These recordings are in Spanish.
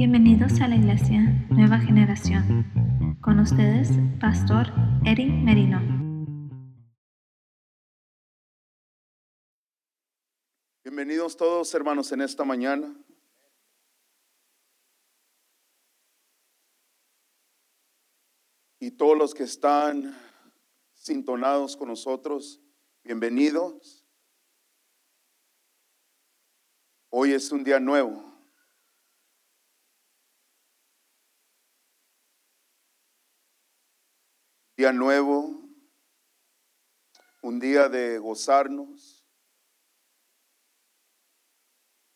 Bienvenidos a la Iglesia Nueva Generación. Con ustedes, Pastor Eric Merino. Bienvenidos todos hermanos en esta mañana. Y todos los que están sintonados con nosotros, bienvenidos. Hoy es un día nuevo. Día nuevo, un día de gozarnos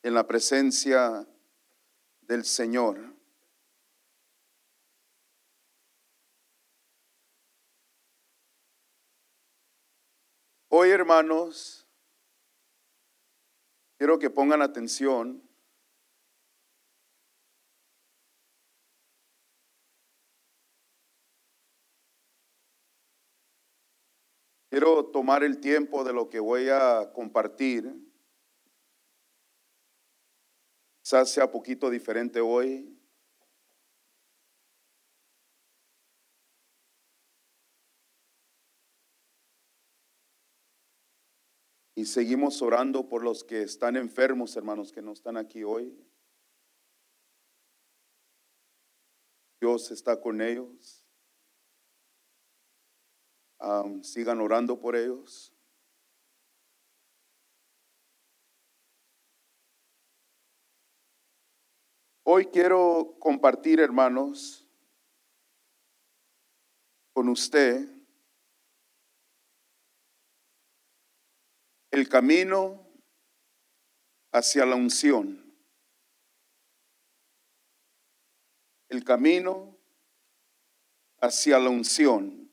en la presencia del Señor. Hoy, hermanos, quiero que pongan atención. Quiero tomar el tiempo de lo que voy a compartir. Quizás sea poquito diferente hoy. Y seguimos orando por los que están enfermos, hermanos, que no están aquí hoy. Dios está con ellos. Sigan orando por ellos. Hoy quiero compartir, hermanos, con usted el camino hacia la unción. El camino hacia la unción.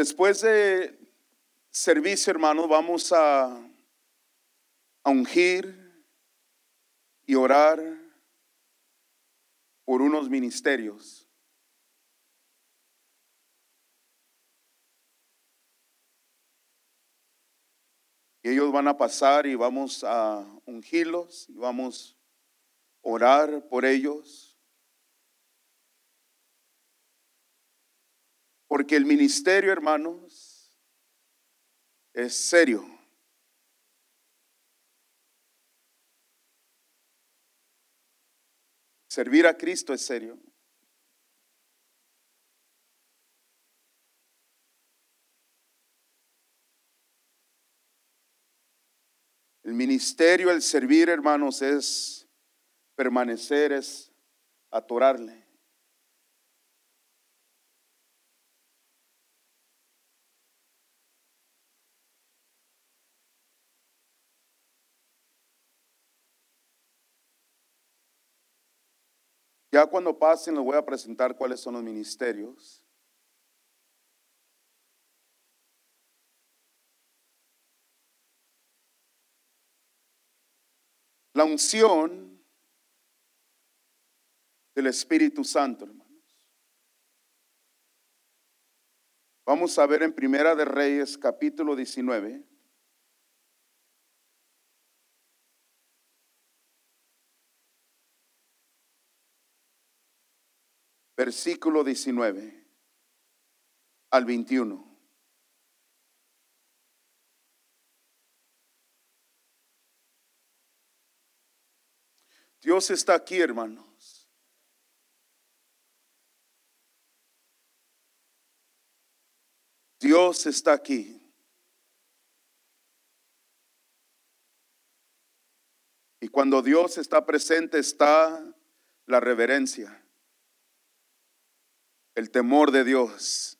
Después de servicio, hermanos, vamos a, a ungir y orar por unos ministerios. Y ellos van a pasar y vamos a ungirlos y vamos a orar por ellos. Porque el ministerio, hermanos, es serio. Servir a Cristo es serio. El ministerio, el servir, hermanos, es permanecer, es atorarle. Ya cuando pasen les voy a presentar cuáles son los ministerios. La unción del Espíritu Santo, hermanos. Vamos a ver en Primera de Reyes capítulo 19. Versículo 19 al 21. Dios está aquí, hermanos. Dios está aquí. Y cuando Dios está presente está la reverencia, el temor de Dios.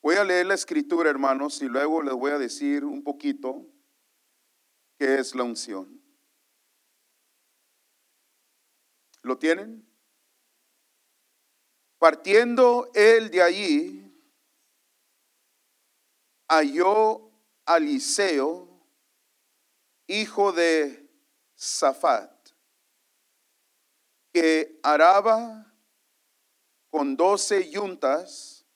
Voy a leer la escritura, hermanos, y luego les voy a decir un poquito qué es la unción. ¿Lo tienen? Partiendo él de allí, halló a Eliseo, hijo de Safat, que araba con doce yuntas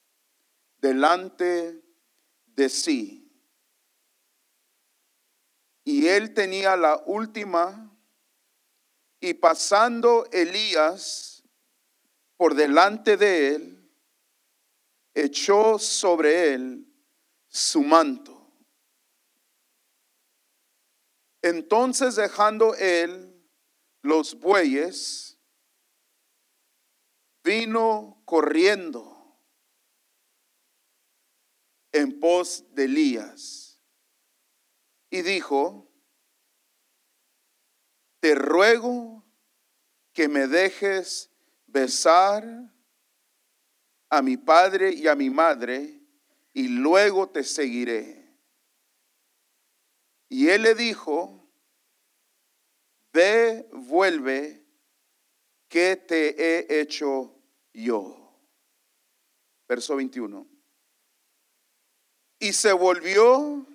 delante de sí. Y él tenía la última, y pasando Elías por delante de él, echó sobre él su manto. Entonces dejando él los bueyes, vino corriendo en pos de Elías y dijo, te ruego que me dejes besar a mi padre y a mi madre y luego te seguiré. Y él le dijo, ve, vuelve, que te he hecho yo. Verso 21. Y se volvió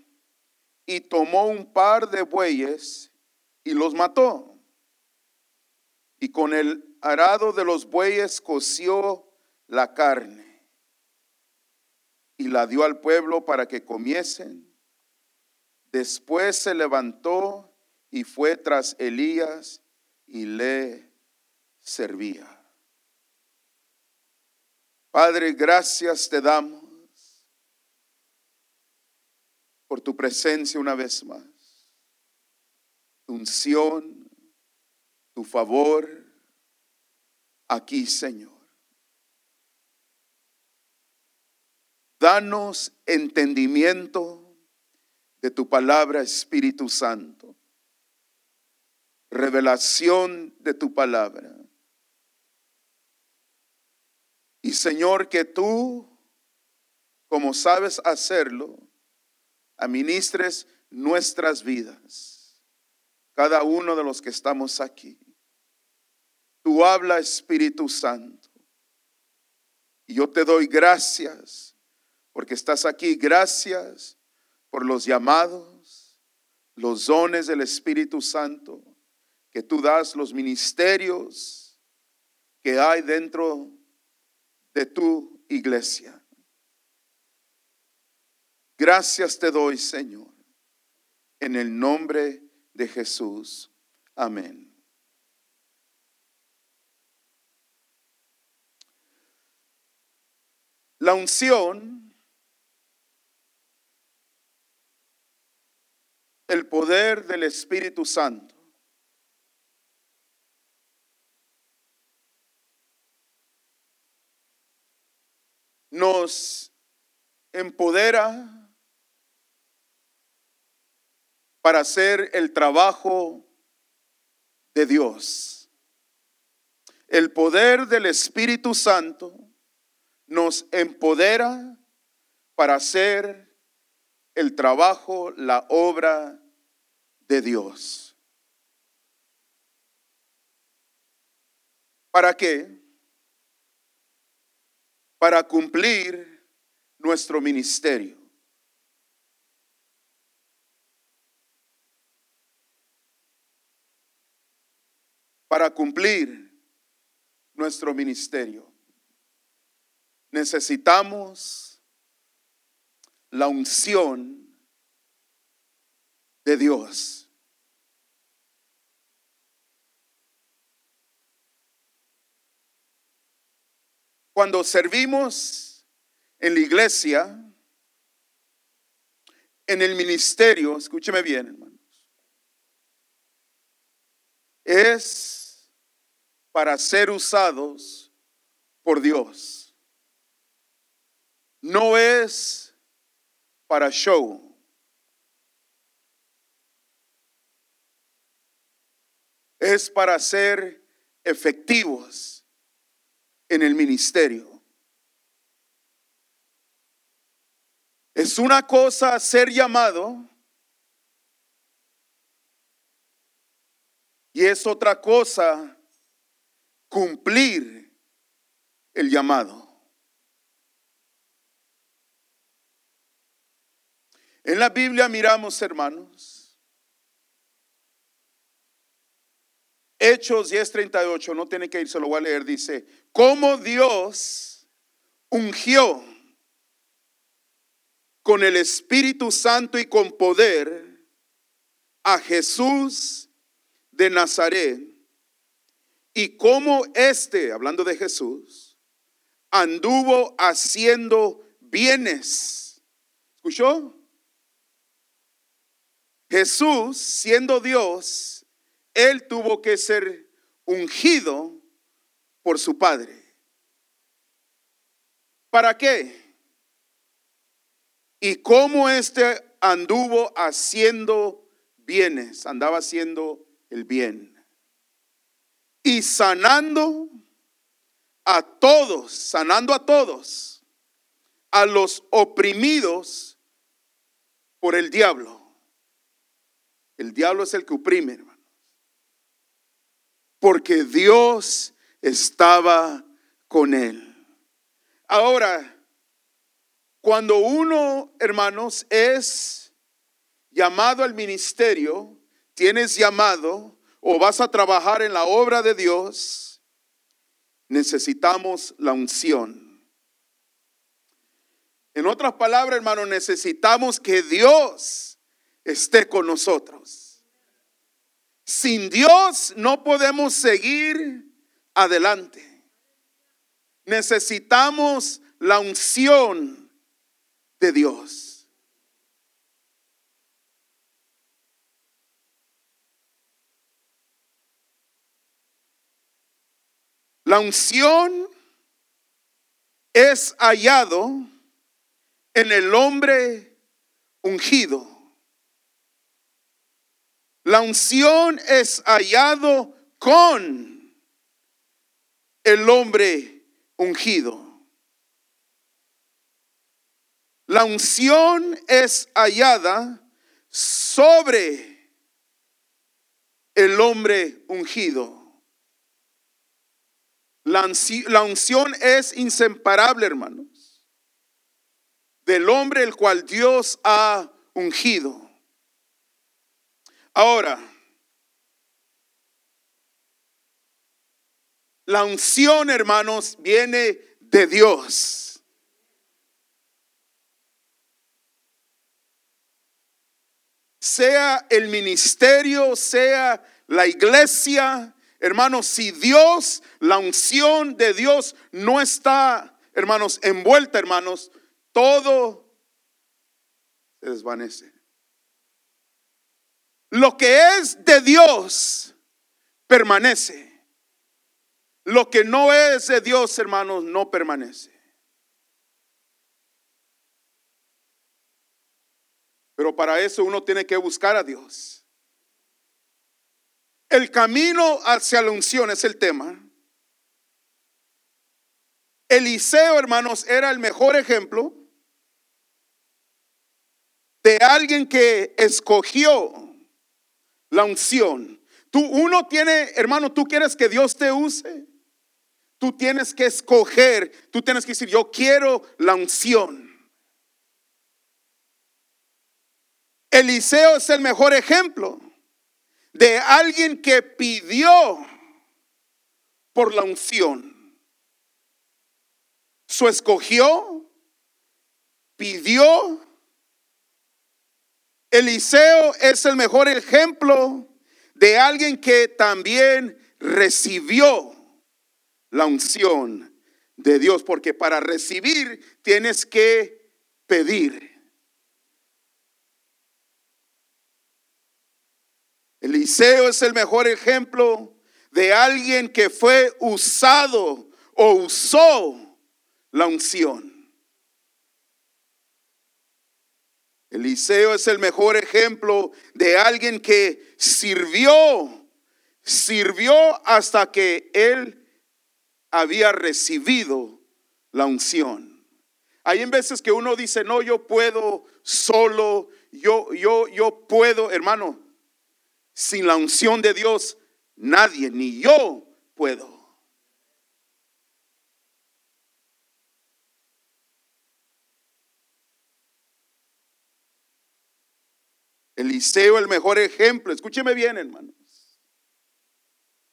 y tomó un par de bueyes y los mató. Y con el arado de los bueyes coció la carne y la dio al pueblo para que comiesen Después se levantó y fue tras Elías y le servía. Padre, gracias te damos por tu presencia una vez más, tu unción, tu favor aquí, Señor. Danos entendimiento de tu palabra, Espíritu Santo. Revelación de tu palabra. Y Señor, que tú, como sabes hacerlo, administres nuestras vidas. Cada uno de los que estamos aquí. Tú habla, Espíritu Santo. Y yo te doy gracias porque estás aquí. Gracias por los llamados, los dones del Espíritu Santo, que tú das, los ministerios que hay dentro de tu iglesia. Gracias te doy, Señor, en el nombre de Jesús. Amén. La unción el poder del Espíritu Santo. Nos empodera para hacer el trabajo de Dios. El poder del Espíritu Santo nos empodera para hacer el trabajo, la obra de Dios. ¿Para qué? Para cumplir nuestro ministerio. Para cumplir nuestro ministerio. Necesitamos la unción de Dios. Cuando servimos en la iglesia, en el ministerio, escúcheme bien, hermanos, es para ser usados por Dios. No es para show. Es para ser efectivos en el ministerio. Es una cosa ser llamado y es otra cosa cumplir el llamado. En la Biblia miramos, hermanos, Hechos 10:38, no tiene que ir, se lo voy a leer, dice, cómo Dios ungió con el Espíritu Santo y con poder a Jesús de Nazaret y cómo éste, hablando de Jesús, anduvo haciendo bienes. ¿Escuchó? Jesús, siendo Dios, él tuvo que ser ungido por su Padre. ¿Para qué? y cómo éste anduvo haciendo bienes, andaba haciendo el bien. Y sanando a todos, sanando a todos, a los oprimidos por el diablo. El diablo es el que oprime, hermanos. Porque Dios estaba con él. Ahora, cuando uno, hermanos, es llamado al ministerio, tienes llamado o vas a trabajar en la obra de Dios, necesitamos la unción. En otras palabras, hermanos, necesitamos que Dios esté con nosotros. Sin Dios no podemos seguir adelante. Necesitamos la unción de Dios. La unción es hallado en el hombre ungido. La unción es hallado con el hombre ungido. La unción es hallada sobre el hombre ungido. La, unción es inseparable, hermanos, del hombre el cual Dios ha ungido. Ahora, la unción, hermanos, viene de Dios. sea el ministerio, sea la iglesia, hermanos, si Dios, la unción de Dios no está, hermanos, envuelta, hermanos, todo se desvanece. Lo que es de Dios permanece. Lo que no es de Dios, hermanos, no permanece. Pero para eso uno tiene que buscar a Dios. El camino hacia la unción es el tema. Eliseo, hermanos, era el mejor ejemplo de alguien que escogió la unción. Tú, uno tiene, hermano, tú quieres que Dios te use. Tú tienes que escoger, tú tienes que decir, yo quiero la unción. Eliseo es el mejor ejemplo de alguien que pidió por la unción. Su escogió, pidió. Eliseo es el mejor ejemplo de alguien que también recibió la unción de Dios, porque para recibir tienes que pedir. Eliseo es el mejor ejemplo de alguien que fue usado o usó la unción. Eliseo es el mejor ejemplo de alguien que sirvió, sirvió hasta que él había recibido la unción. Hay en veces que uno dice, no, yo puedo solo, yo, yo, yo puedo, hermano, sin la unción de Dios, nadie, ni yo puedo. Eliseo, el mejor ejemplo. Escúcheme bien, hermanos.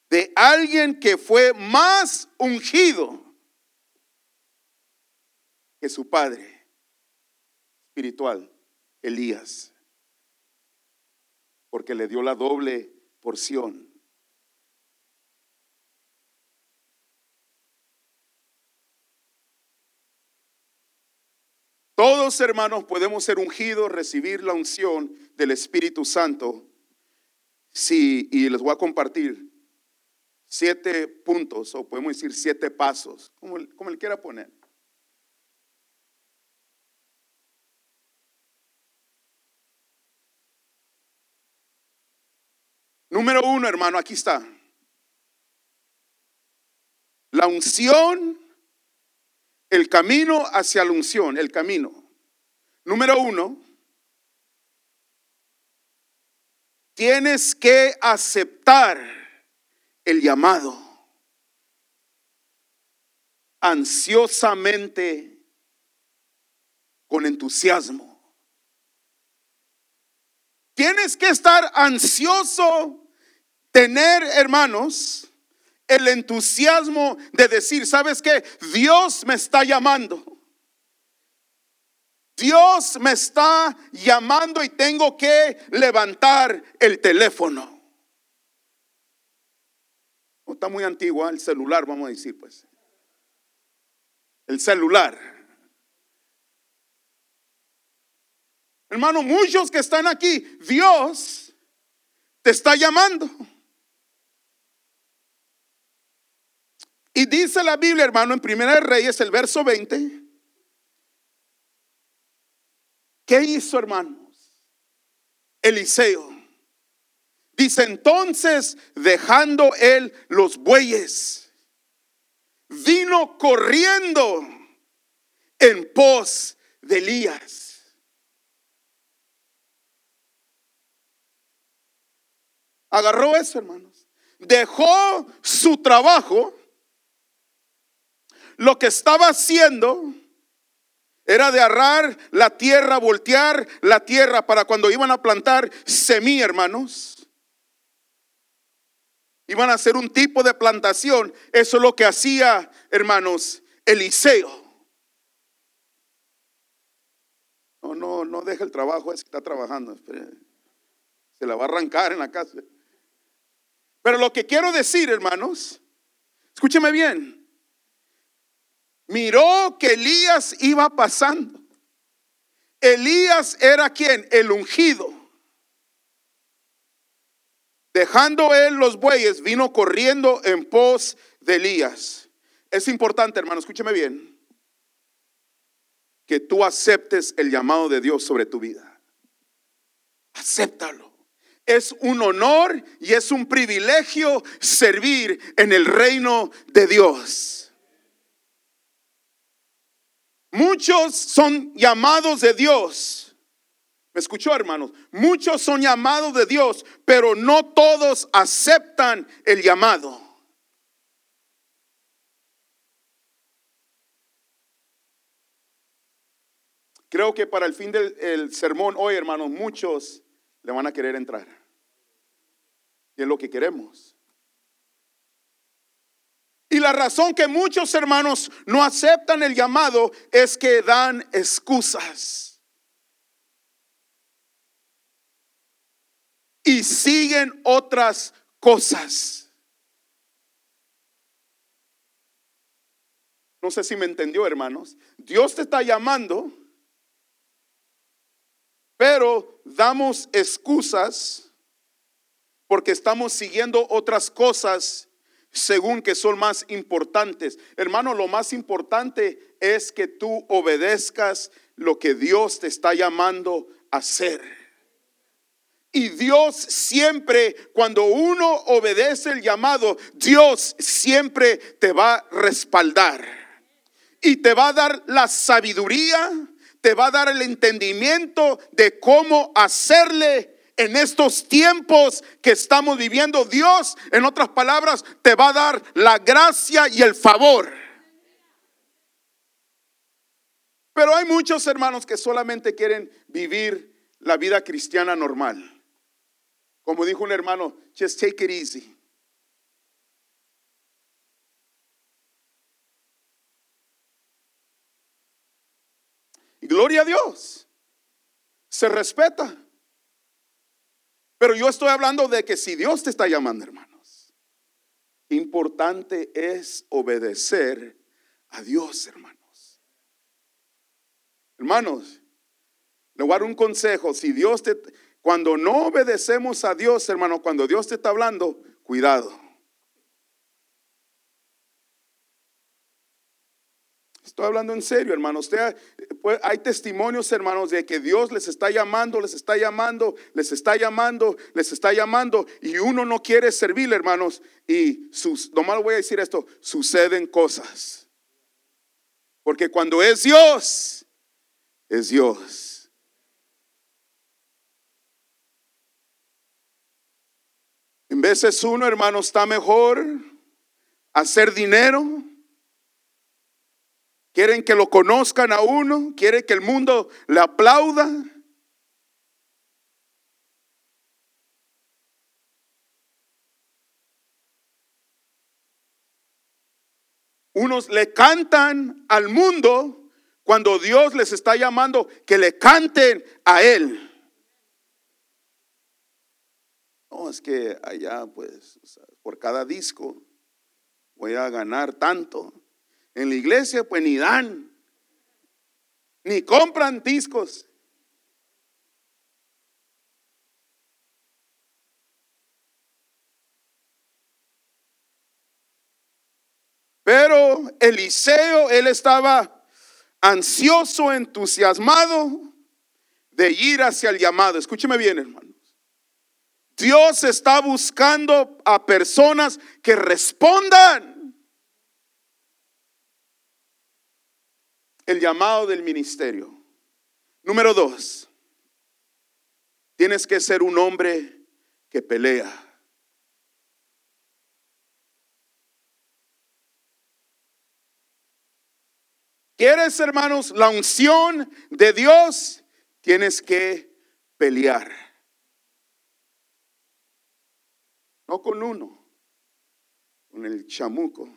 de alguien que fue más ungido que su padre espiritual, Elías, porque le dio la doble porción. Todos hermanos podemos ser ungidos, recibir la unción del Espíritu Santo. Sí, y les voy a compartir siete puntos, o podemos decir siete pasos, como, como él quiera poner. Número uno, hermano, aquí está. La unción, el camino hacia la unción, el camino. Número uno, tienes que aceptar el llamado ansiosamente, con entusiasmo. Tienes que estar ansioso tener, hermanos, el entusiasmo de decir, ¿sabes qué? Dios me está llamando. Dios me está llamando y tengo que levantar el teléfono. No está muy antigua el celular, vamos a decir, pues. El celular. Hermano, muchos que están aquí, Dios te está llamando. Y dice la Biblia, hermano, en Primera de Reyes, el verso 20. ¿Qué hizo, hermanos? Eliseo. Dice entonces, dejando él los bueyes, vino corriendo en pos de Elías. Agarró eso, hermanos. Dejó su trabajo lo que estaba haciendo era de arrar la tierra, voltear la tierra para cuando iban a plantar semilla, hermanos. Iban a hacer un tipo de plantación. Eso es lo que hacía, hermanos, Eliseo. No, no, no deja el trabajo, es que está trabajando. Se la va a arrancar en la casa. Pero lo que quiero decir, hermanos, escúcheme bien miró que Elías iba pasando. Elías era quien? El ungido. Dejando él los bueyes, vino corriendo en pos de Elías. Es importante, hermano, escúcheme bien, que tú aceptes el llamado de Dios sobre tu vida. Acéptalo. Es un honor y es un privilegio servir en el reino de Dios. Muchos son llamados de Dios. ¿Me escuchó, hermanos? Muchos son llamados de Dios, pero no todos aceptan el llamado. Creo que para el fin del sermón hoy, hermanos, muchos le van a querer entrar. Y es lo que queremos. Y la razón que muchos hermanos no aceptan el llamado es que dan excusas. Y siguen otras cosas. No sé si me entendió, hermanos. Dios te está llamando, pero damos excusas porque estamos siguiendo otras cosas según que son más importantes. Hermano, lo más importante es que tú obedezcas lo que Dios te está llamando a hacer. Y Dios siempre, cuando uno obedece el llamado, Dios siempre te va a respaldar. Y te va a dar la sabiduría, te va a dar el entendimiento de cómo hacerle en estos tiempos que estamos viviendo, Dios, en otras palabras, te va a dar la gracia y el favor. Pero hay muchos hermanos que solamente quieren vivir la vida cristiana normal. Como dijo un hermano, just take it easy. Gloria a Dios. Se respeta. Pero yo estoy hablando de que si Dios te está llamando, hermanos, importante es obedecer a Dios, hermanos. Hermanos, le voy a dar un consejo. Si Dios te, cuando no obedecemos a Dios, hermano, cuando Dios te está hablando, cuidado. Estoy hablando en serio, hermano. Pues, hay testimonios, hermanos, de que Dios les está llamando, les está llamando, les está llamando, les está llamando, y uno no quiere servir, hermanos. Y sus, nomás voy a decir esto: suceden cosas. Porque cuando es Dios, es Dios. En veces uno, hermano, está mejor hacer dinero quieren que lo conozcan a uno, quieren que el mundo le aplauda. Unos le cantan al mundo cuando Dios les está llamando que le canten a Él. No, es que allá, pues, por cada disco voy a ganar tanto. En la iglesia pues ni dan, ni compran discos. Pero Eliseo, él estaba ansioso, entusiasmado de ir hacia el llamado. Escúcheme bien, hermanos. Dios está buscando a personas que respondan. El llamado del ministerio. Número dos, tienes que ser un hombre que pelea. ¿Quieres, hermanos, la unción de Dios? Tienes que pelear. No con uno, con el chamuco,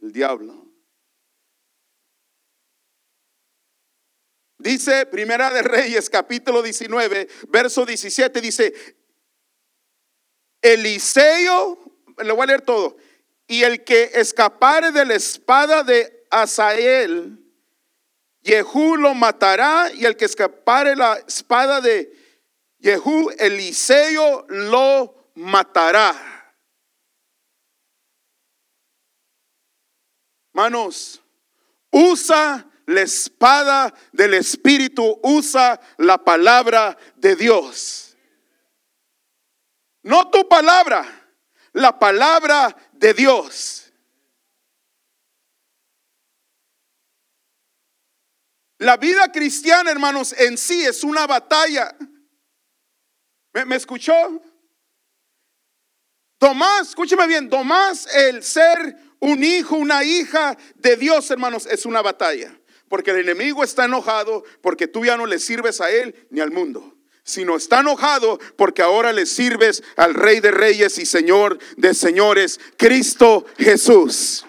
el diablo. Dice Primera de Reyes, capítulo 19, verso 17, dice, Eliseo, le voy a leer todo, y el que escapare de la espada de Asael, Jehú lo matará, y el que escapare la espada de Jehú, Eliseo lo matará. Manos, usa la espada del Espíritu usa la palabra de Dios. No tu palabra, la palabra de Dios. La vida cristiana, hermanos, en sí es una batalla. ¿Me, escuchó? Tomás, escúcheme bien, Tomás, el ser un hijo, una hija de Dios, hermanos, es una batalla porque el enemigo está enojado porque tú ya no le sirves a él ni al mundo sino está enojado porque ahora le sirves al Rey de Reyes y Señor de Señores, Cristo Jesús.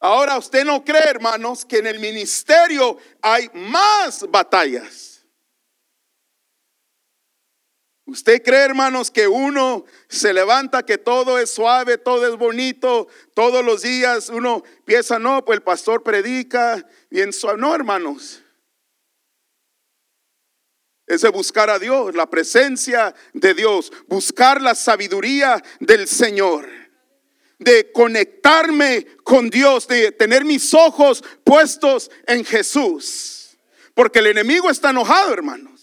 Ahora usted no cree, hermanos, que en el ministerio hay más batallas. ¿Usted cree, hermanos, que uno se levanta, que todo es suave, todo es bonito, todos los días uno piensa, no, pues el pastor predica bien suave? No, hermanos. Es buscar a Dios, la presencia de Dios, buscar la sabiduría del Señor, de conectarme con Dios, de tener mis ojos puestos en Jesús. Porque el enemigo está enojado, hermano.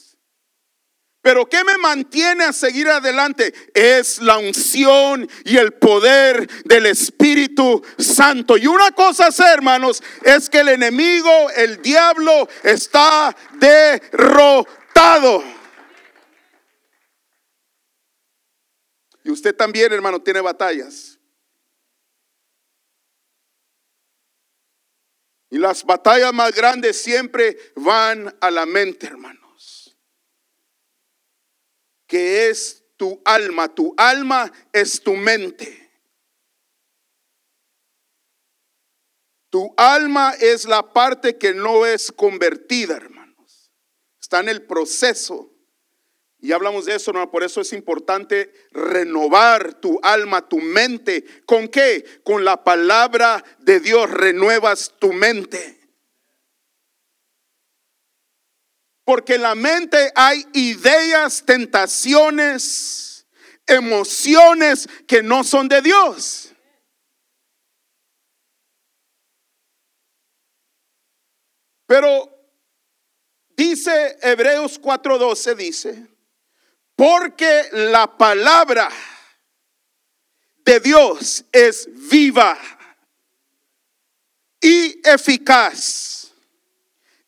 Pero ¿qué me mantiene a seguir adelante? Es la unción y el poder del Espíritu Santo. Y una cosa sé, hermanos, es que el enemigo, el diablo, está derrotado. Y usted también, hermano, tiene batallas. Y las batallas más grandes siempre van a la mente, hermano que es tu alma. Tu alma es tu mente. Tu alma es la parte que no es convertida, hermanos. Está en el proceso. Y hablamos de eso, hermano. Por eso es importante renovar tu alma, tu mente. ¿Con qué? Con la palabra de Dios renuevas tu mente. Porque en la mente hay ideas, tentaciones, emociones que no son de Dios. Pero dice Hebreos 4:12, dice, porque la palabra de Dios es viva y eficaz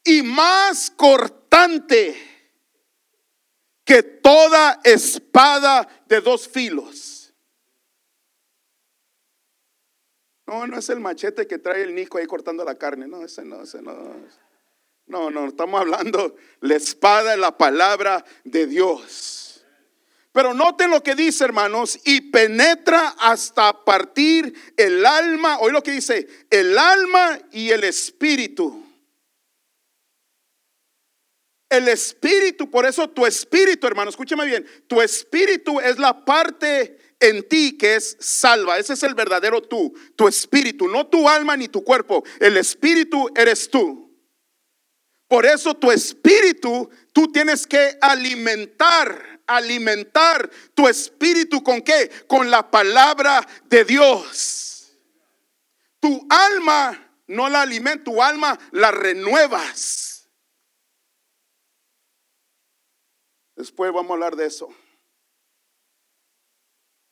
y más cortante que toda espada de dos filos. No, no es el machete que trae el Nico ahí cortando la carne. No, ese no, ese no. No, no, estamos hablando la espada de la palabra de Dios. Pero noten lo que dice, hermanos, y penetra hasta partir el alma, hoy lo que dice, el alma y el espíritu. El espíritu, por eso tu espíritu, hermano, escúchame bien, tu espíritu es la parte en ti que es salva. Ese es el verdadero tú, tu espíritu, no tu alma ni tu cuerpo. El espíritu eres tú. Por eso tu espíritu, tú tienes que alimentar, alimentar tu espíritu con qué? Con la palabra de Dios. Tu alma no la alimenta, tu alma la renuevas. Después vamos a hablar de eso.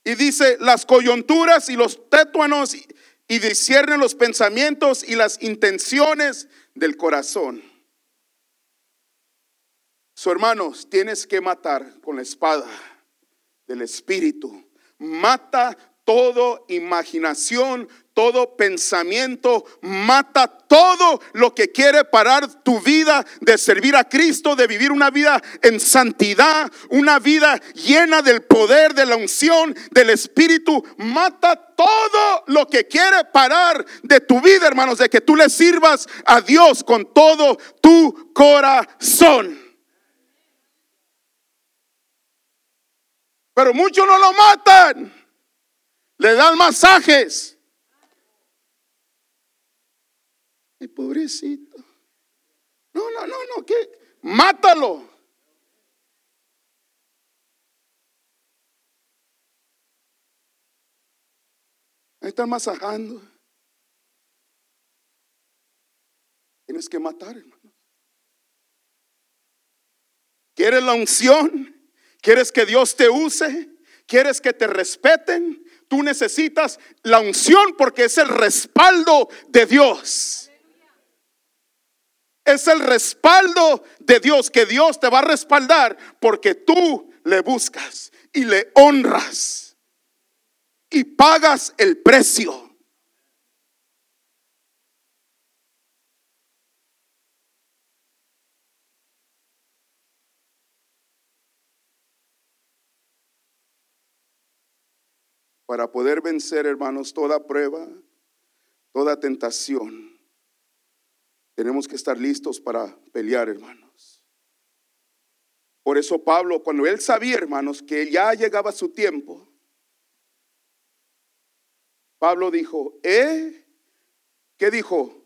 Y dice, las coyunturas y los tétuanos y, y disciernen los pensamientos y las intenciones del corazón. So, hermanos, tienes que matar con la espada del Espíritu. Mata todo imaginación, todo pensamiento, mata todo lo que quiere parar tu vida de servir a Cristo, de vivir una vida en santidad, una vida llena del poder, de la unción, del Espíritu. Mata todo lo que quiere parar de tu vida, hermanos, de que tú le sirvas a Dios con todo tu corazón. Pero muchos no lo matan. Le dan masajes. Pobrecito. No, no, no, no, que mátalo. Ahí están masajando. Tienes que matar, hermano. ¿Quieres la unción? ¿Quieres que Dios te use? ¿Quieres que te respeten? Tú necesitas la unción porque es el respaldo de Dios. Es el respaldo de Dios que Dios te va a respaldar porque tú le buscas y le honras y pagas el precio. para poder vencer, hermanos, toda prueba, toda tentación. Tenemos que estar listos para pelear, hermanos. Por eso Pablo, cuando él sabía, hermanos, que ya llegaba su tiempo, Pablo dijo, he, ¿qué dijo?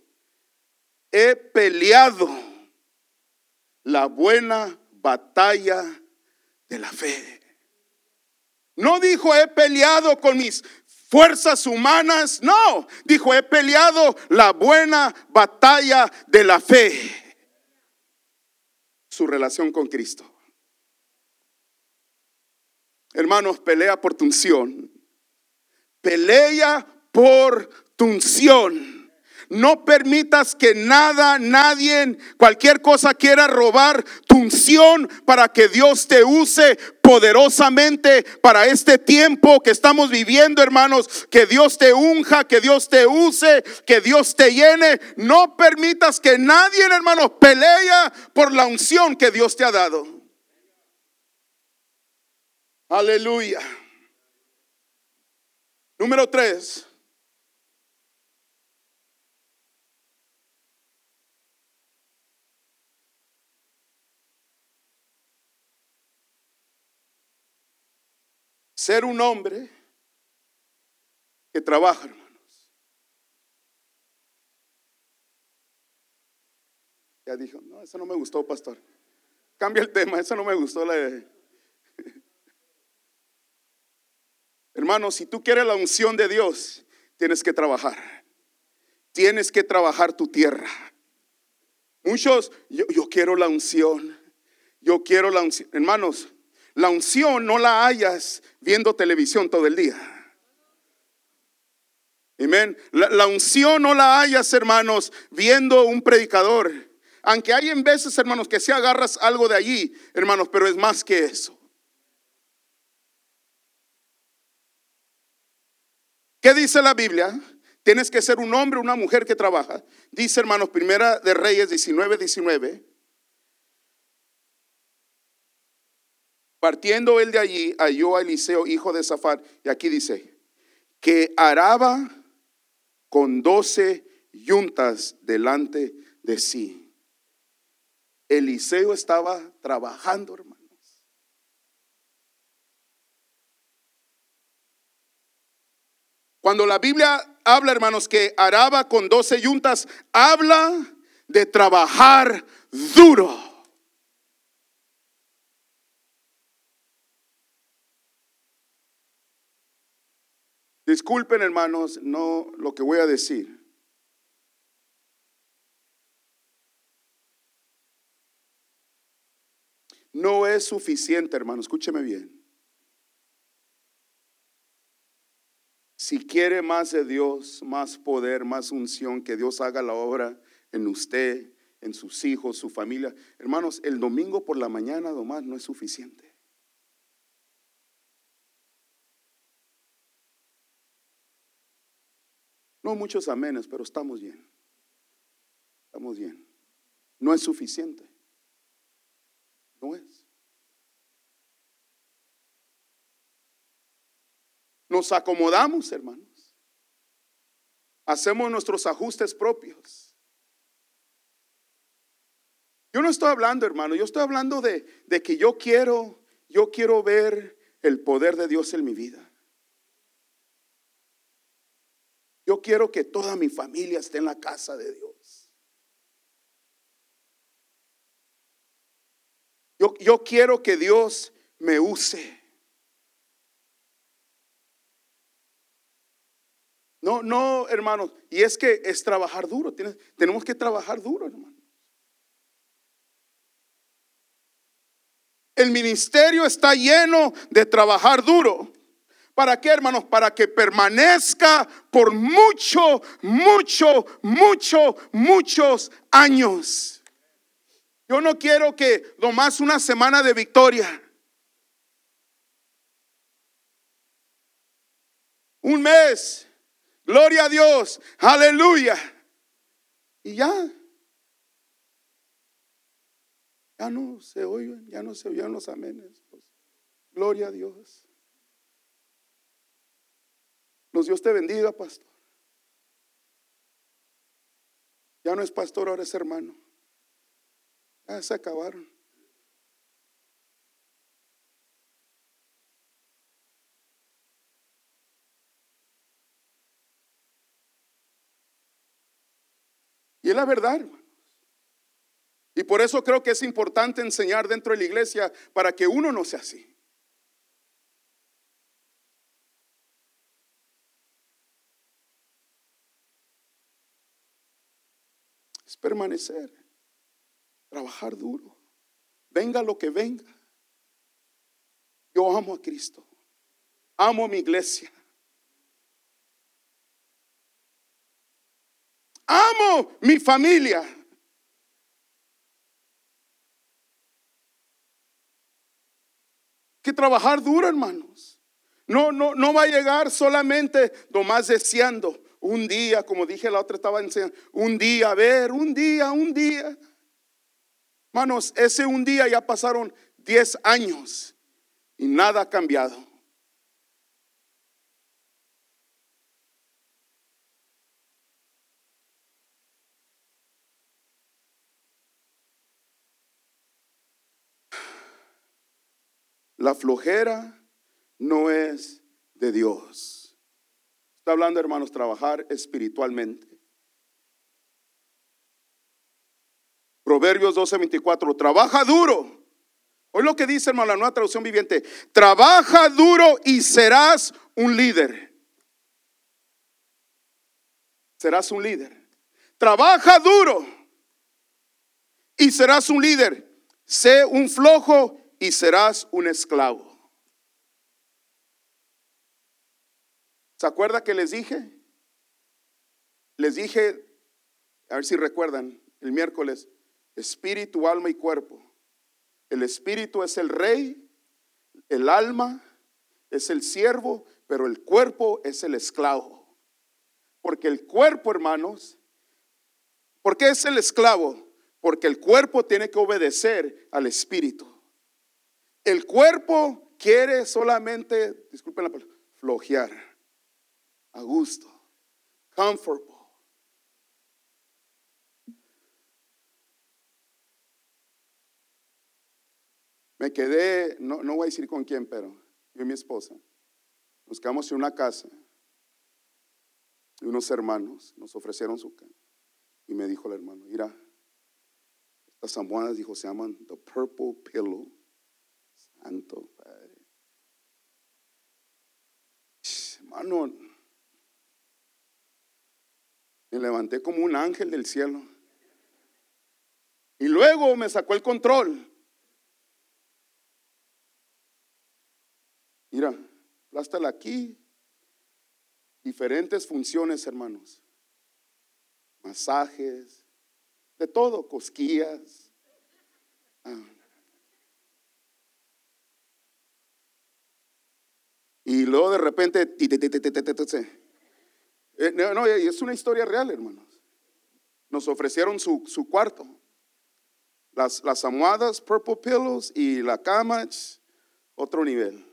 He peleado la buena batalla de la fe. No dijo he peleado con mis fuerzas humanas, no, dijo he peleado la buena batalla de la fe. Su relación con Cristo. Hermanos, pelea por tu unción. Pelea por tu unción. No permitas que nada, nadie, cualquier cosa quiera robar tu unción para que Dios te use poderosamente para este tiempo que estamos viviendo, hermanos. Que Dios te unja, que Dios te use, que Dios te llene. No permitas que nadie, hermanos, pelea por la unción que Dios te ha dado. Aleluya. Número tres. Ser un hombre que trabaja, hermanos. Ya dijo, no, eso no me gustó, pastor. Cambia el tema, eso no me gustó. La... Hermanos, si tú quieres la unción de Dios, tienes que trabajar. Tienes que trabajar tu tierra. Muchos, yo, yo quiero la unción. Yo quiero la unción. Hermanos, la unción no la hayas viendo televisión todo el día. Amén. La, unción no la hayas, hermanos, viendo un predicador. Aunque hay en veces, hermanos, que si agarras algo de allí, hermanos, pero es más que eso. ¿Qué dice la Biblia? Tienes que ser un hombre, una mujer que trabaja. Dice, hermanos, primera de Reyes 19, 19. Partiendo él de allí, halló a Eliseo, hijo de Zafar, y aquí dice, que araba con doce yuntas delante de sí. Eliseo estaba trabajando, hermanos. Cuando la Biblia habla, hermanos, que araba con doce yuntas, habla de trabajar duro. Disculpen hermanos, no lo que voy a decir. No es suficiente, hermano, escúcheme bien. Si quiere más de Dios, más poder, más unción, que Dios haga la obra en usted, en sus hijos, su familia. Hermanos, el domingo por la mañana nomás no es suficiente. No muchos amenes, pero estamos bien. Estamos bien. No es suficiente. No es. Nos acomodamos, hermanos. Hacemos nuestros ajustes propios. Yo no estoy hablando, hermano, yo estoy hablando de, de que yo quiero, yo quiero ver el poder de Dios en mi vida. Yo quiero que toda mi familia esté en la casa de Dios. Yo, yo quiero que Dios me use. No, no, hermanos. Y es que es trabajar duro. tenemos que trabajar duro, hermanos. El ministerio está lleno de trabajar duro. ¿Para qué, hermanos? Para que permanezca por mucho, mucho, mucho, muchos años. Yo no quiero que nomás una semana de victoria. Un mes. Gloria a Dios. Aleluya. Y ya. Ya no se oyen, ya no se oyen los amenes. Gloria a Dios. Dios te bendiga, pastor. Ya no es pastor, ahora es hermano. Ya se acabaron. Y es la verdad, hermanos. Y por eso creo que es importante enseñar dentro de la iglesia para que uno no sea así. Permanecer, trabajar duro, venga lo que venga. Yo amo a Cristo, amo a mi iglesia. Amo mi familia. Que trabajar duro, hermanos. No, no, no va a llegar solamente nomás deseando. Un día, como dije, la otra estaba enseñando, un día, a ver, un día, un día. Hermanos, ese un día ya pasaron 10 años y nada ha cambiado. La flojera no es de Dios. Está hablando, hermanos, trabajar espiritualmente. Proverbios 12:24, trabaja duro. Hoy lo que dice, hermano, la nueva traducción viviente, trabaja duro y serás un líder. Serás un líder. Trabaja duro y serás un líder. Sé un flojo y serás un esclavo. ¿Se acuerda que les dije? Les dije, a ver si recuerdan, el miércoles, espíritu, alma y cuerpo. El espíritu es el rey, el alma es el siervo, pero el cuerpo es el esclavo. Porque el cuerpo, hermanos, ¿por qué es el esclavo? Porque el cuerpo tiene que obedecer al espíritu. El cuerpo quiere solamente, disculpen la palabra, flojear, a gusto, comfortable. Me quedé, no, no voy a decir con quién, pero yo y mi esposa, en una casa y unos hermanos nos ofrecieron su casa. Y me dijo el hermano, mira, estas almohadas, dijo, se llaman The Purple Pillow. Santo Padre. Hermano, me levanté como un ángel del cielo. Y luego me sacó el control. Mira, plástala aquí. Diferentes funciones, hermanos. Masajes, de todo, cosquillas. Ah. Y luego de repente, eh, no, es una historia real, hermanos. Nos ofrecieron su, su cuarto. Las, las almohadas, purple pillows y la cama, otro nivel.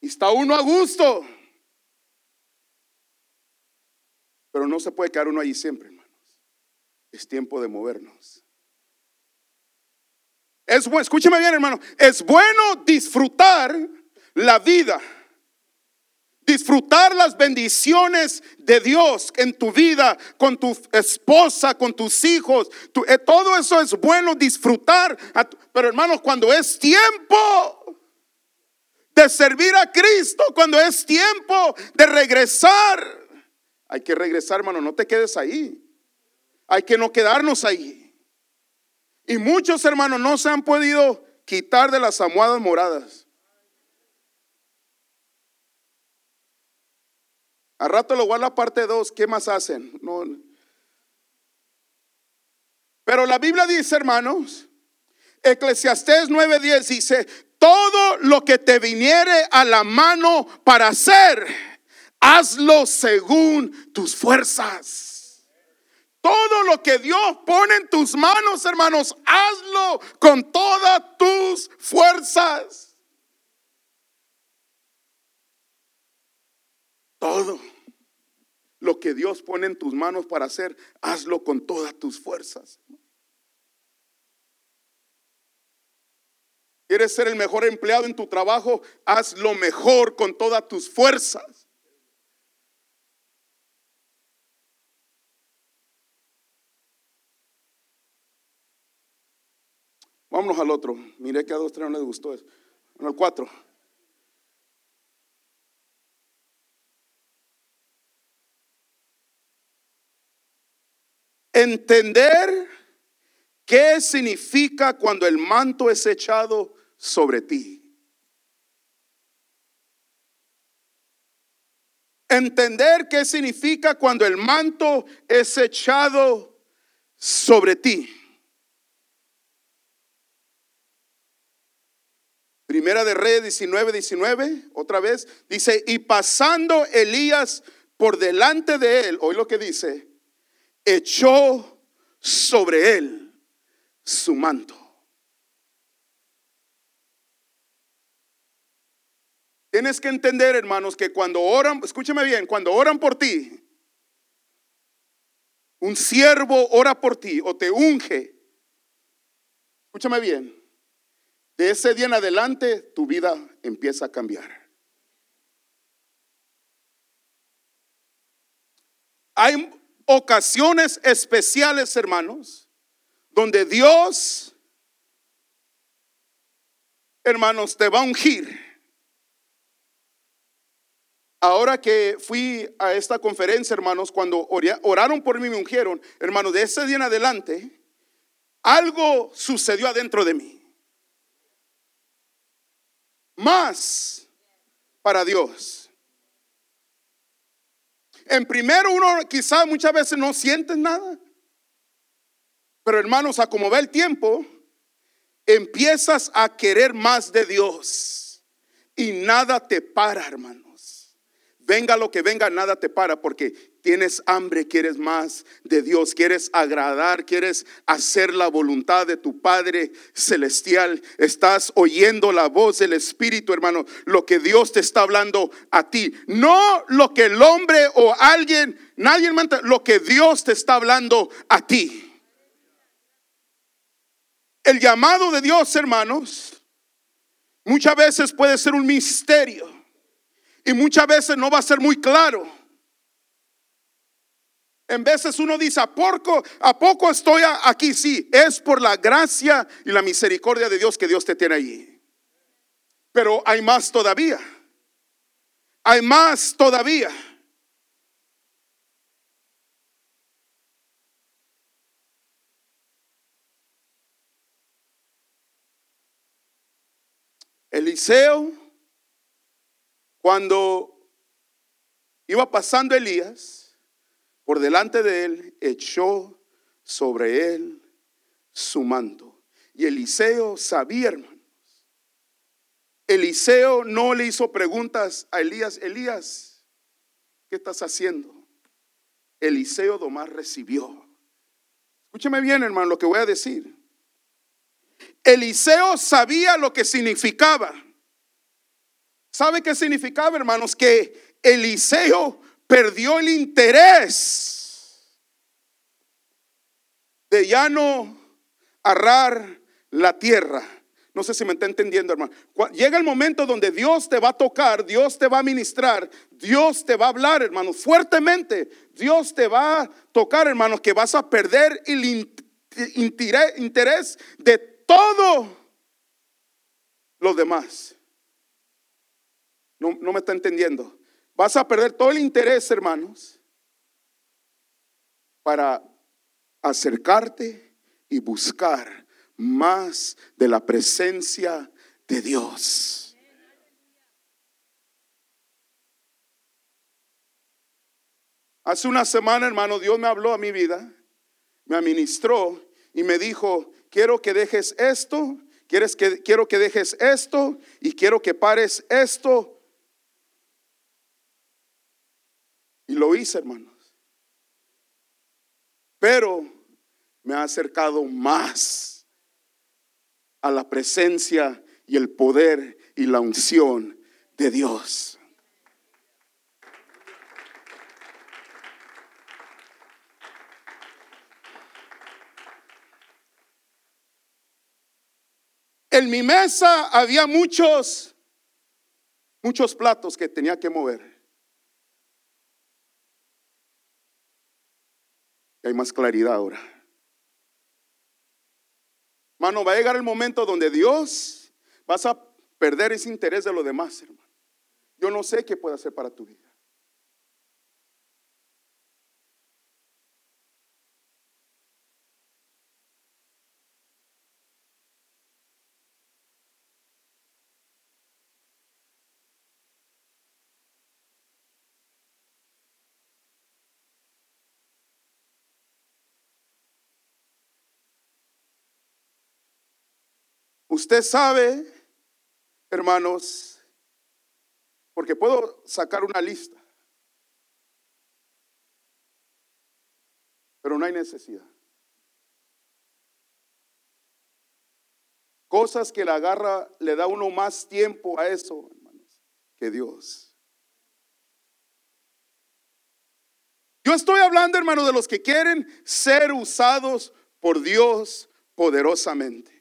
Y está uno a gusto. Pero no se puede quedar uno allí siempre, hermanos. Es tiempo de movernos. Es bueno, escúcheme bien, hermano. Es bueno disfrutar la vida. Disfrutar las bendiciones de Dios en tu vida, con tu esposa, con tus hijos. Eh, todo eso es bueno disfrutar. Pero hermanos, cuando es tiempo de servir a Cristo, cuando es tiempo de regresar, hay que regresar, hermano, no te quedes ahí. Hay que no quedarnos ahí. Y muchos hermanos no se han podido quitar de las almohadas moradas. A rato lo voy a la parte 2, ¿qué más hacen? No. Pero la Biblia dice, hermanos, Eclesiastés 9:10 dice, todo lo que te viniere a la mano para hacer, hazlo según tus fuerzas. Todo lo que Dios pone en tus manos, hermanos, hazlo con todas tus fuerzas. Todo lo que Dios pone en tus manos para hacer, hazlo con todas tus fuerzas. ¿Quieres ser el mejor empleado en tu trabajo? Haz lo mejor con todas tus fuerzas. Vámonos al otro. Mire que a dos, tres no les gustó eso. Bueno, al cuatro. Entender qué significa cuando el manto es echado sobre ti. Entender qué significa cuando el manto es echado sobre ti. Primera de Reyes 19, 19, otra vez, dice, y pasando Elías por delante de él, hoy lo que dice, echó sobre él su manto. Tienes que entender, hermanos, que cuando oran, escúchame bien, cuando oran por ti, un siervo ora por ti o te unge, escúchame bien, de ese día en adelante tu vida empieza a cambiar. Hay ocasiones especiales, hermanos, donde Dios, hermanos, te va a ungir. Ahora que fui a esta conferencia, hermanos, cuando oraron por mí, me ungieron, hermanos, de ese día en adelante, algo sucedió adentro de mí. Más para Dios. En primero uno quizás muchas veces no siente nada. Pero hermanos, a como el tiempo, empiezas a querer más de Dios. Y nada te para, hermano. Venga lo que venga, nada te para porque tienes hambre, quieres más de Dios, quieres agradar, quieres hacer la voluntad de tu Padre celestial. Estás oyendo la voz del Espíritu, hermano, lo que Dios te está hablando a ti. No lo que el hombre o alguien, nadie manda, lo que Dios te está hablando a ti. El llamado de Dios, hermanos, muchas veces puede ser un misterio. Y muchas veces no va a ser muy claro. En veces uno dice, ¿a poco, ¿a poco estoy aquí? Sí, es por la gracia y la misericordia de Dios que Dios te tiene allí. Pero hay más todavía. Hay más todavía. Eliseo cuando iba pasando Elías, por delante de él echó sobre él su manto. Y Eliseo sabía, hermanos. Eliseo no le hizo preguntas a Elías, Elías, ¿qué estás haciendo? Eliseo nomás recibió. Escúcheme bien, hermano, lo que voy a decir. Eliseo sabía lo que significaba ¿Sabe qué significaba, hermanos? Que Eliseo perdió el interés de ya no arrar la tierra. No sé si me está entendiendo, hermano. Llega el momento donde Dios te va a tocar, Dios te va a ministrar, Dios te va a hablar, hermano, fuertemente. Dios te va a tocar, hermanos, que vas a perder el interés de todo lo demás. No, me está entendiendo. Vas a perder todo el interés, hermanos, para acercarte y buscar más de la presencia de Dios. Hace una semana, hermano, Dios me habló a mi vida, me administró y me dijo, quiero que dejes esto, quieres que quiero que dejes esto y quiero que pares esto Y lo hice, hermanos. Pero me ha acercado más a la presencia y el poder y la unción de Dios. En mi mesa había muchos, muchos platos que tenía que mover. Hay más claridad ahora. Mano, va a llegar el momento donde Dios vas a perder ese interés de lo demás, hermano. Yo no sé qué puede hacer para tu vida. Usted sabe, hermanos, porque puedo sacar una lista, pero no hay necesidad. Cosas que la agarra, le da uno más tiempo a eso, hermanos, que Dios. Yo estoy hablando, hermano, de los que quieren ser usados por Dios poderosamente.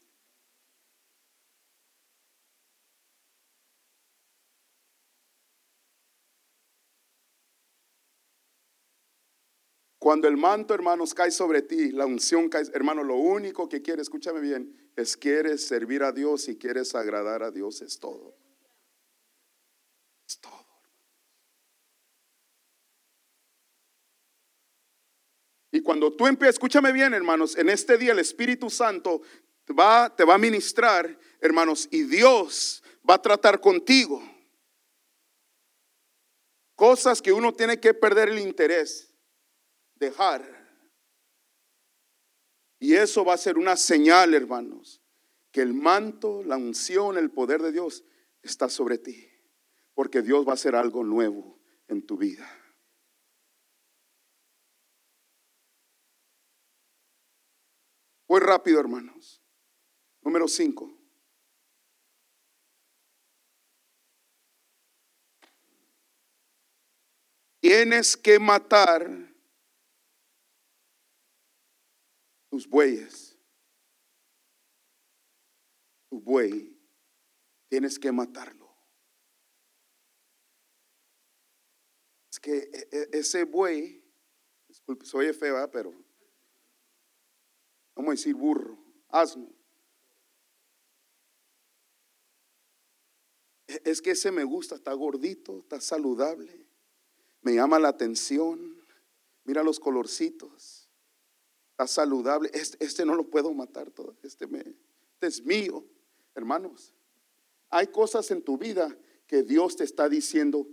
Cuando el manto, hermanos, cae sobre ti, la unción cae, hermano, lo único que quieres, escúchame bien, es quieres servir a Dios y quieres agradar a Dios, es todo. Es todo. Y cuando tú empiezas, escúchame bien, hermanos, en este día el Espíritu Santo va, te va a ministrar, hermanos, y Dios va a tratar contigo. Cosas que uno tiene que perder el interés, dejar. Y eso va a ser una señal, hermanos, que el manto, la unción, el poder de Dios está sobre ti. Porque Dios va a hacer algo nuevo en tu vida. Muy rápido, hermanos. Número 5. Tienes que matar tus bueyes. Tu buey, tienes que matarlo. Es que e, e, ese buey, disculpe, soy fea, pero vamos a decir burro, asno. E, es que ese me gusta, está gordito, está saludable, me llama la atención, mira los colorcitos, está saludable, este, este no lo puedo matar todo, este, me, este es mío, hermanos. Hay cosas en tu vida que Dios te está diciendo,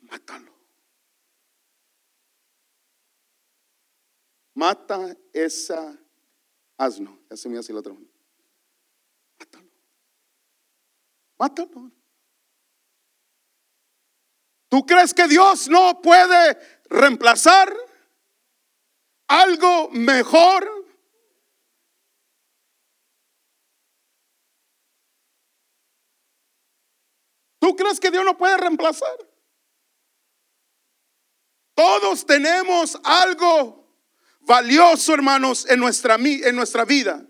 mátalo. Mata esa Hazlo. Ya se me hace el otro. Mátalo. Mátalo. ¿Tú crees que Dios no puede reemplazar algo mejor? ¿Tú crees que Dios no puede reemplazar? Todos tenemos algo valioso, hermanos, en nuestra, en nuestra vida.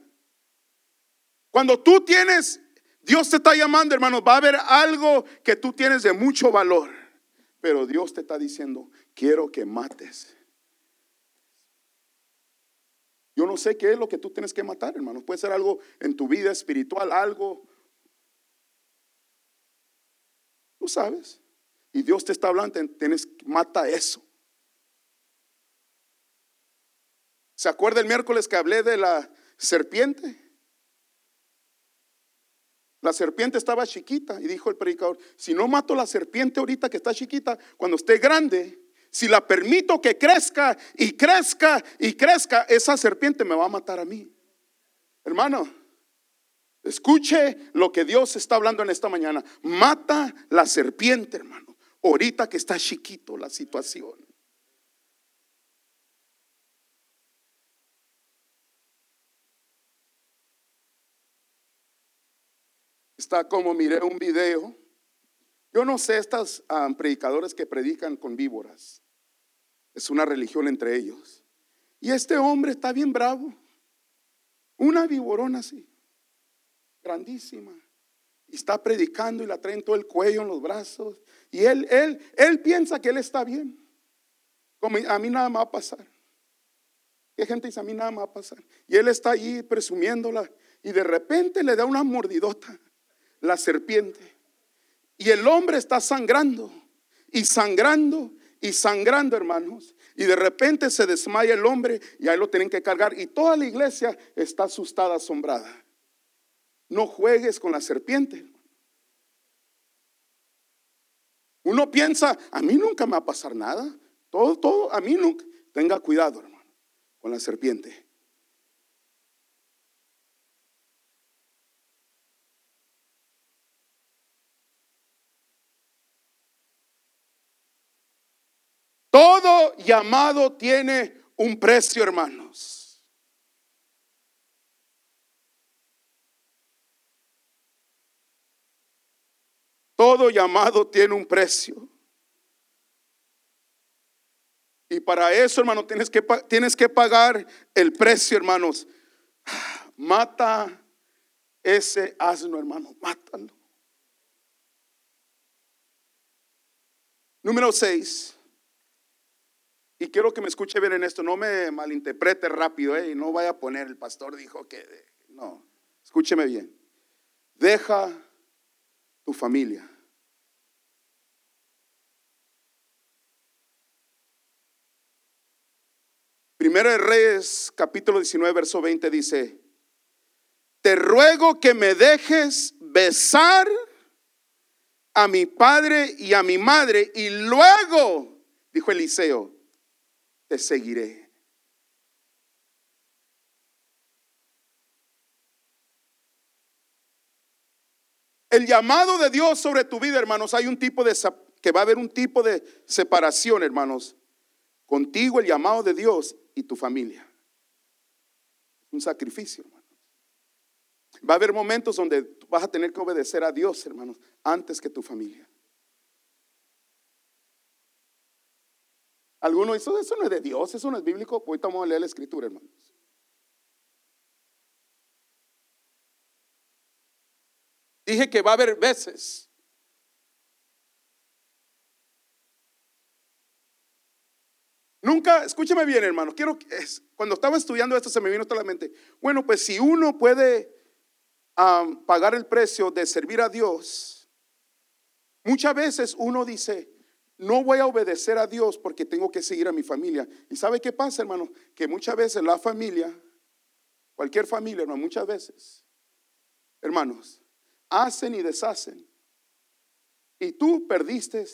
Cuando tú tienes, Dios te está llamando, hermanos, va a haber algo que tú tienes de mucho valor. Pero Dios te está diciendo, quiero que mates. Yo no sé qué es lo que tú tienes que matar, hermanos. Puede ser algo en tu vida espiritual, algo. Tú sabes. Y Dios te está hablando, tienes, mata eso. ¿Se acuerda el miércoles que hablé de la serpiente? La serpiente estaba chiquita y dijo el predicador, si no mato la serpiente ahorita que está chiquita, cuando esté grande, si la permito que crezca y crezca y crezca, esa serpiente me va a matar a mí. Hermano, escuche lo que Dios está hablando en esta mañana. Mata la serpiente, hermano, ahorita que está chiquito la situación. Está como miré un video. Yo no sé, estos ah, predicadores que predican con víboras. Es una religión entre ellos. Y este hombre está bien bravo. Una víborona así, grandísima. Y está predicando y la traen todo el cuello en los brazos. Y él, él, él piensa que él está bien. Como a mí nada me va a pasar. ¿Qué gente dice? A mí nada me va a pasar. Y él está allí presumiéndola. Y de repente le da una mordidota la serpiente. Y el hombre está sangrando y sangrando y sangrando, hermanos. Y de repente se desmaya el hombre y ahí lo tienen que cargar. Y toda la iglesia está asustada, asombrada. No juegues con la serpiente. Uno piensa, a mí nunca me va a pasar nada. Todo, todo, a mí nunca. Tenga cuidado, hermano, con la serpiente. Todo llamado tiene un precio, hermanos. Todo llamado tiene un precio. Y para eso, hermano, tienes que, tienes que pagar el precio, hermanos. Mata ese asno, hermano, mátalo. Número 6. Y quiero que me escuche bien en esto, no me malinterprete rápido, ¿eh? y no vaya a poner, el pastor dijo que, no, escúcheme bien. Deja tu familia. Primero de Reyes, capítulo 19, verso 20 dice, te ruego que me dejes besar a mi padre y a mi madre y luego, dijo Eliseo, te seguiré. El llamado de Dios sobre tu vida, hermanos, hay un tipo de que va a haber un tipo de separación, hermanos. Contigo el llamado de Dios y tu familia. Un sacrificio, hermanos. Va a haber momentos donde vas a tener que obedecer a Dios, hermanos, antes que tu familia. Algunos dicen, eso no es de Dios, eso no es bíblico. Hoy vamos a leer la escritura, hermanos. Dije que va a haber veces. Nunca, escúchame bien, hermano. Quiero cuando estaba estudiando esto se me vino a la mente. Bueno, pues si uno puede pagar el precio de servir a Dios, muchas veces uno dice, no voy a obedecer a Dios porque tengo que seguir a mi familia. ¿Y sabe qué pasa, hermano? Que muchas veces la familia, cualquier familia, no, muchas veces, hermanos, hacen y deshacen. Y tú perdiste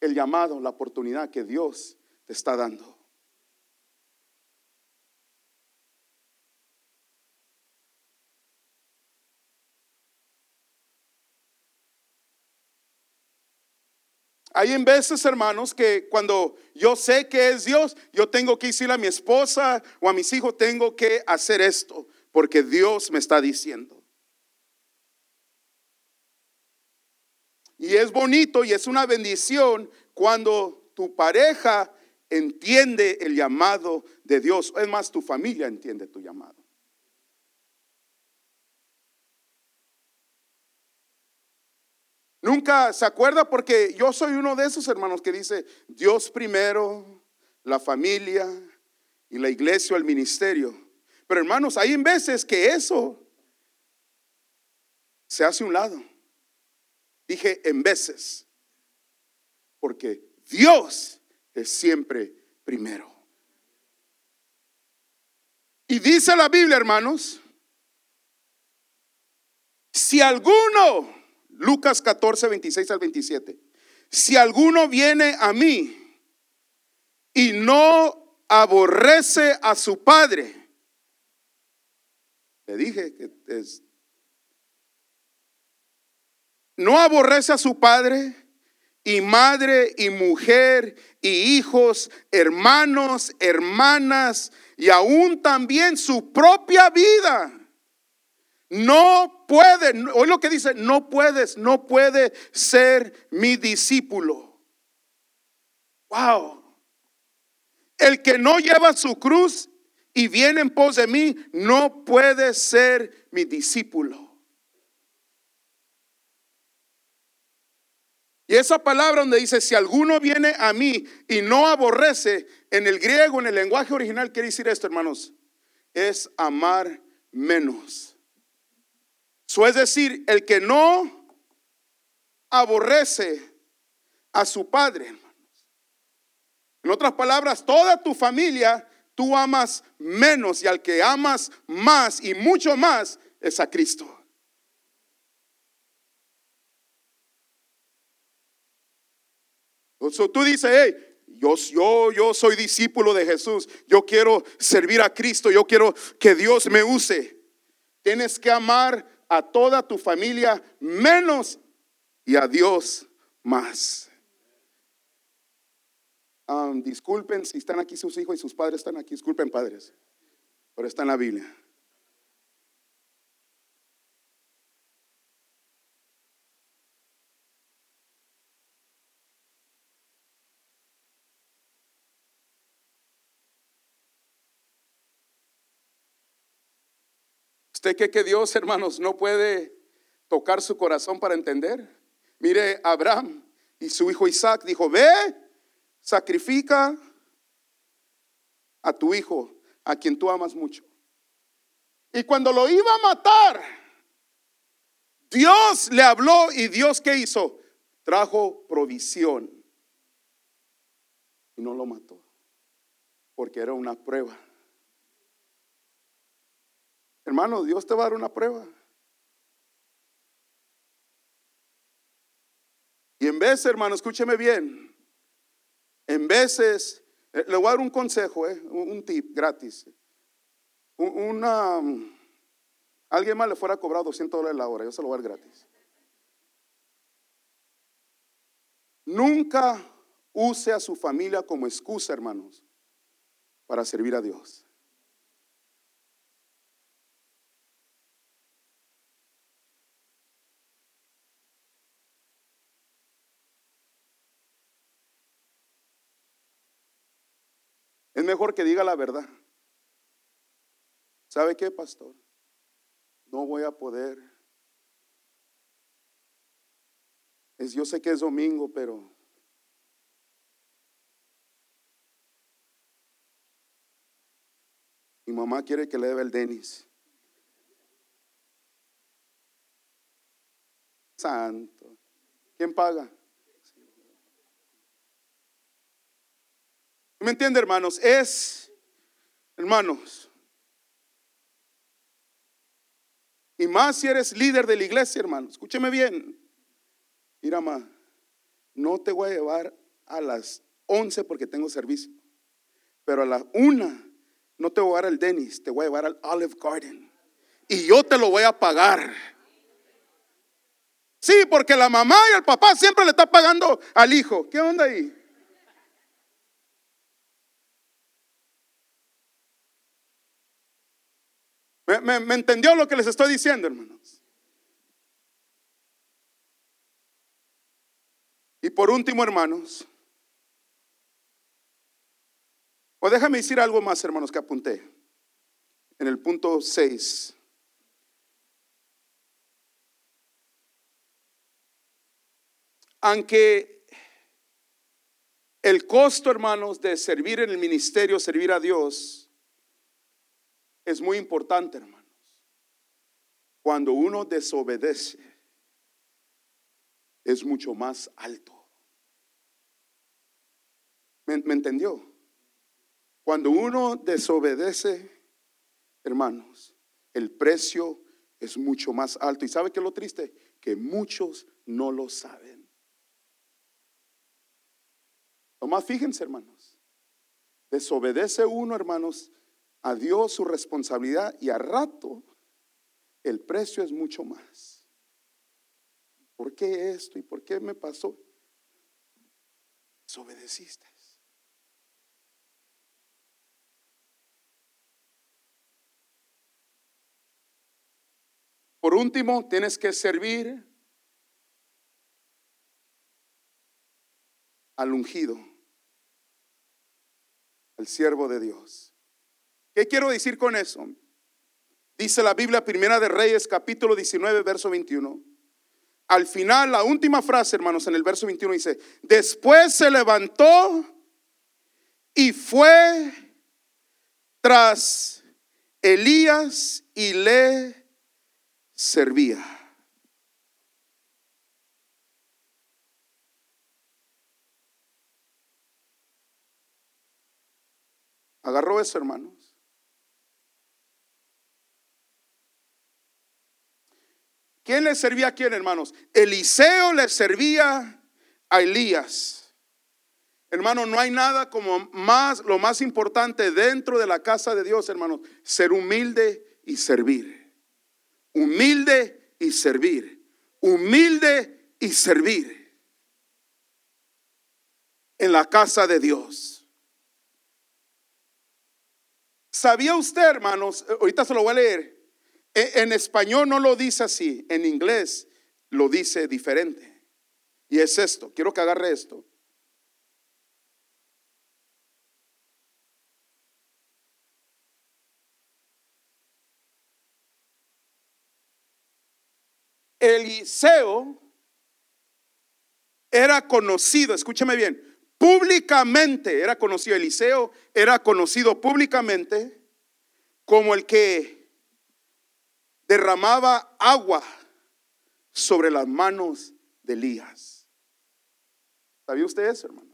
el llamado, la oportunidad que Dios te está dando. Hay en veces, hermanos, que cuando yo sé que es Dios, yo tengo que decirle a mi esposa o a mis hijos, tengo que hacer esto, porque Dios me está diciendo. Y es bonito y es una bendición cuando tu pareja entiende el llamado de Dios. Es más, tu familia entiende tu llamado. Nunca se acuerda porque yo soy uno de esos hermanos que dice Dios primero, la familia y la iglesia o el ministerio. Pero hermanos, hay en veces que eso se hace un lado. Dije en veces, porque Dios es siempre primero. Y dice la Biblia, hermanos, si alguno Lucas 14, 26 al 27. Si alguno viene a mí y no aborrece a su padre, le dije que es, no aborrece a su padre y madre y mujer y hijos, hermanos, hermanas y aún también su propia vida no puede, hoy lo que dice, no puedes, no puede ser mi discípulo. Wow. El que no lleva su cruz y viene en pos de mí, no puede ser mi discípulo. Y esa palabra donde dice, si alguno viene a mí y no aborrece, en el griego, en el lenguaje original, quiere decir esto, hermanos, es amar menos es decir, el que no aborrece a su padre. En otras palabras, toda tu familia tú amas menos y al que amas más y mucho más es a Cristo. Entonces tú dices, hey, yo, yo, yo soy discípulo de Jesús, yo quiero servir a Cristo, yo quiero que Dios me use. Tienes que amar a toda tu familia menos y a Dios más. Um, disculpen si están aquí sus hijos y sus padres están aquí. Disculpen padres, pero está en la Biblia. ¿Usted cree que Dios, hermanos, no puede tocar su corazón para entender? Mire, Abraham y su hijo Isaac dijo, ve, sacrifica a tu hijo, a quien tú amas mucho. Y cuando lo iba a matar, Dios le habló y Dios qué hizo? Trajo provisión. Y no lo mató, porque era una prueba. Hermano, Dios te va a dar una prueba. Y en veces, hermano, escúcheme bien. En veces, eh, le voy a dar un consejo, eh, un tip gratis. Una, alguien más le fuera a cobrar 200 dólares la hora, yo se lo voy a dar gratis. Nunca use a su familia como excusa, hermanos, para servir a Dios. Mejor que diga la verdad. ¿Sabe qué, pastor? No voy a poder. Es, yo sé que es domingo, pero mi mamá quiere que le dé el Denis. Santo. ¿Quién paga? ¿Me entiende, hermanos? Es, hermanos, y más si eres líder de la iglesia, hermano, escúcheme bien. Mira, ma, no te voy a llevar a las 11 porque tengo servicio, pero a las 1 no te voy a llevar al Dennis, te voy a llevar al Olive Garden y yo te lo voy a pagar. Sí, porque la mamá y el papá siempre le está pagando al hijo. ¿Qué onda ahí? ¿Me, entendió lo que les estoy diciendo, hermanos? Y por último, hermanos, o déjame decir algo más, hermanos, que apunté en el punto 6. Aunque el costo, hermanos, de servir en el ministerio, servir a Dios, es muy importante, hermanos. Cuando uno desobedece, es mucho más alto. ¿Me, entendió? Cuando uno desobedece, hermanos, el precio es mucho más alto. ¿Y sabe qué es lo triste? Que muchos no lo saben. Nomás fíjense, hermanos. Desobedece uno, hermanos, a Dios su responsabilidad y a rato el precio es mucho más. ¿Por qué esto y por qué me pasó? Desobedeciste. Por último, tienes que servir al ungido, al siervo de Dios. ¿Qué quiero decir con eso? Dice la Biblia Primera de Reyes capítulo 19 verso 21. Al final, la última frase, hermanos, en el verso 21 dice, después se levantó y fue tras Elías y le servía. Agarró eso, hermano. ¿Quién le servía a quién, hermanos? Eliseo le servía a Elías. Hermano, no hay nada como más, lo más importante dentro de la casa de Dios, hermanos, ser humilde y servir. Humilde y servir. Humilde y servir. En la casa de Dios. ¿Sabía usted, hermanos? Ahorita se lo voy a leer en español no lo dice así, en inglés lo dice diferente. Y es esto, quiero que agarre esto. Eliseo era conocido, escúchame bien, públicamente, era conocido Eliseo, era conocido públicamente como el que derramaba agua sobre las manos de Elías. ¿Sabía usted eso, hermanos?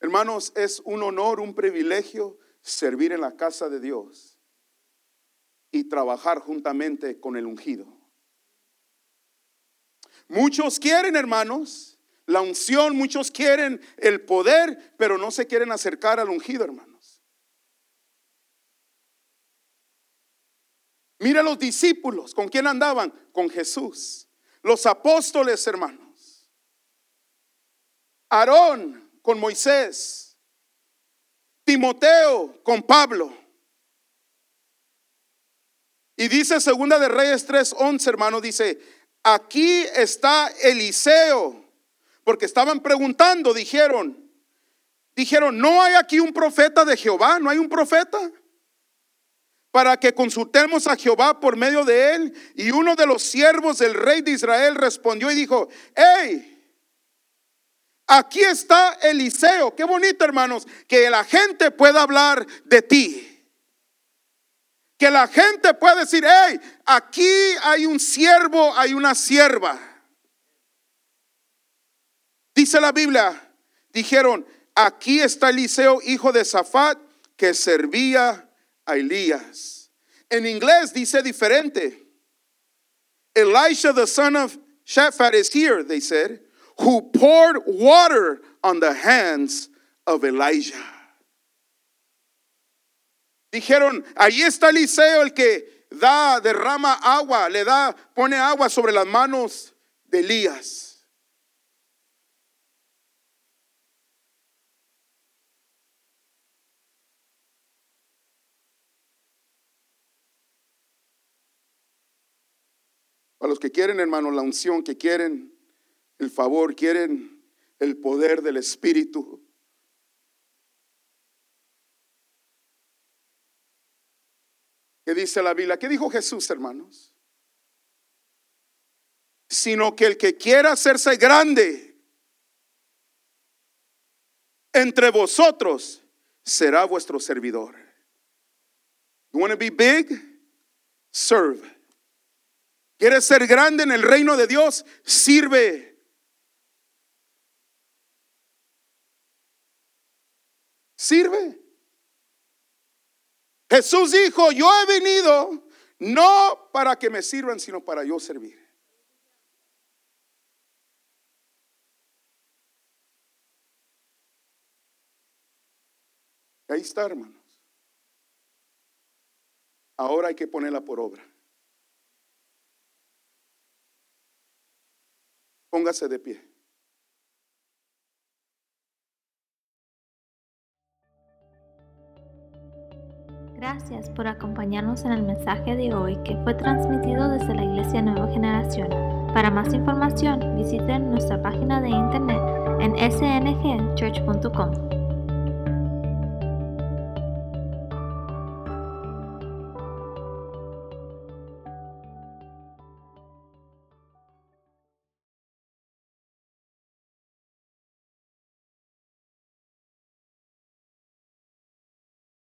Hermanos, es un honor, un privilegio servir en la casa de Dios y trabajar juntamente con el ungido. Muchos quieren, hermanos, la unción, muchos quieren el poder, pero no se quieren acercar al ungido, hermanos. Mira los discípulos, ¿con quién andaban? Con Jesús. Los apóstoles, hermanos. Aarón con Moisés. Timoteo con Pablo. Y dice Segunda de Reyes 3:11, hermano, dice, aquí está Eliseo, porque estaban preguntando, dijeron, dijeron, ¿no hay aquí un profeta de Jehová? ¿No hay un profeta? Para que consultemos a Jehová por medio de él. Y uno de los siervos del rey de Israel respondió y dijo, hey, aquí está Eliseo. Qué bonito, hermanos, que la gente pueda hablar de ti. Que la gente pueda decir, hey, aquí hay un siervo, hay una sierva. Dice la Biblia, dijeron, aquí está Eliseo, hijo de Zafat, que servía a Elías. En inglés dice diferente. Elisha, the son of Shaphat, is here, they said, who poured water on the hands of Elijah. Dijeron, ahí está Eliseo el que da, derrama agua, le da, pone agua sobre las manos de Elías. Para los que quieren, hermano, la unción, que quieren el favor, quieren el poder del Espíritu, ¿Qué dice la Biblia? ¿Qué dijo Jesús, hermanos? Sino que el que quiera hacerse grande entre vosotros será vuestro servidor. You want to be big? Serve. ¿Quieres ser grande en el reino de Dios? Sirve. Sirve. Jesús dijo, yo he venido no para que me sirvan, sino para yo servir. Ahí está, hermanos. Ahora hay que ponerla por obra. Póngase de pie. Gracias por acompañarnos en el mensaje de hoy que fue transmitido desde la Iglesia Nueva Generación. Para más información, visiten nuestra página de internet en sngchurch.com.